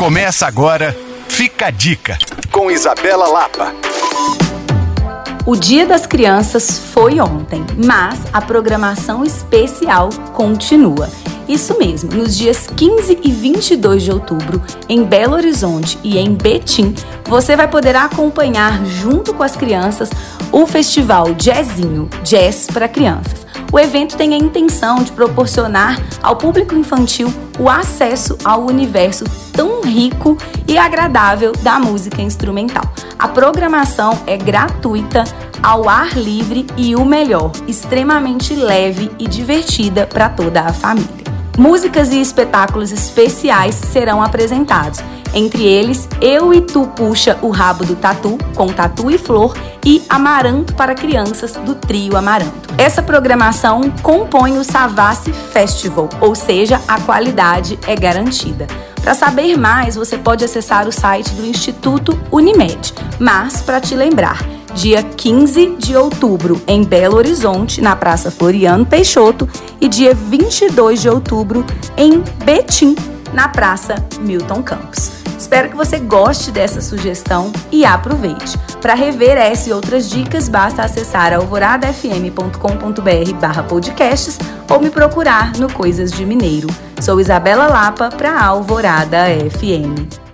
Começa agora, fica a dica, com Isabela Lapa. O Dia das Crianças foi ontem, mas a programação especial continua. Isso mesmo, nos dias 15 e 22 de outubro, em Belo Horizonte e em Betim, você vai poder acompanhar junto com as crianças o festival Jazzinho, Jazz para Crianças. O evento tem a intenção de proporcionar ao público infantil o acesso ao universo tão rico e agradável da música instrumental. A programação é gratuita, ao ar livre e o melhor, extremamente leve e divertida para toda a família. Músicas e espetáculos especiais serão apresentados. Entre eles, Eu e Tu Puxa o Rabo do Tatu, com Tatu e Flor, e Amaranto para Crianças, do Trio Amaranto. Essa programação compõe o Savassi Festival, ou seja, a qualidade é garantida. Para saber mais, você pode acessar o site do Instituto Unimed. Mas, para te lembrar, dia 15 de outubro em Belo Horizonte, na Praça Floriano Peixoto, e dia 22 de outubro em Betim, na Praça Milton Campos. Espero que você goste dessa sugestão e aproveite. Para rever essa e outras dicas, basta acessar alvoradafm.com.br podcasts ou me procurar no Coisas de Mineiro. Sou Isabela Lapa para Alvorada FM.